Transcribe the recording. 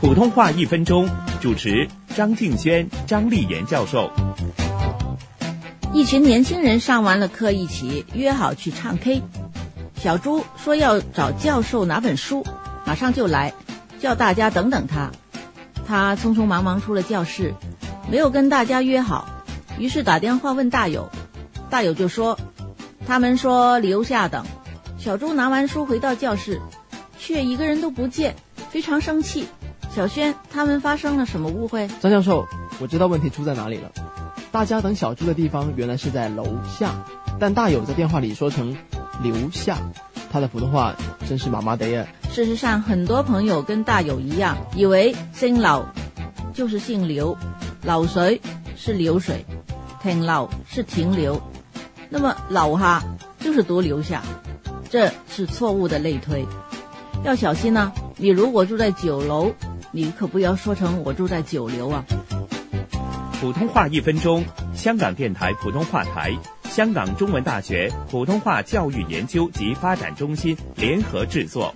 普通话一分钟，主持张敬轩、张丽妍教授。一群年轻人上完了课，一起约好去唱 K。小猪说要找教授拿本书，马上就来，叫大家等等他。他匆匆忙忙出了教室，没有跟大家约好，于是打电话问大友，大友就说，他们说留下等。小猪拿完书回到教室，却一个人都不见，非常生气。小轩，他们发生了什么误会？张教授，我知道问题出在哪里了。大家等小猪的地方原来是在楼下，但大友在电话里说成留下，他的普通话真是麻麻的呀。事实上，很多朋友跟大友一样，以为姓老就是姓刘，老水是流水，停老是停留，那么老哈就是读留下，这是错误的类推，要小心呢。你如果住在九楼。你可不要说成我住在九流啊！普通话一分钟，香港电台普通话台、香港中文大学普通话教育研究及发展中心联合制作。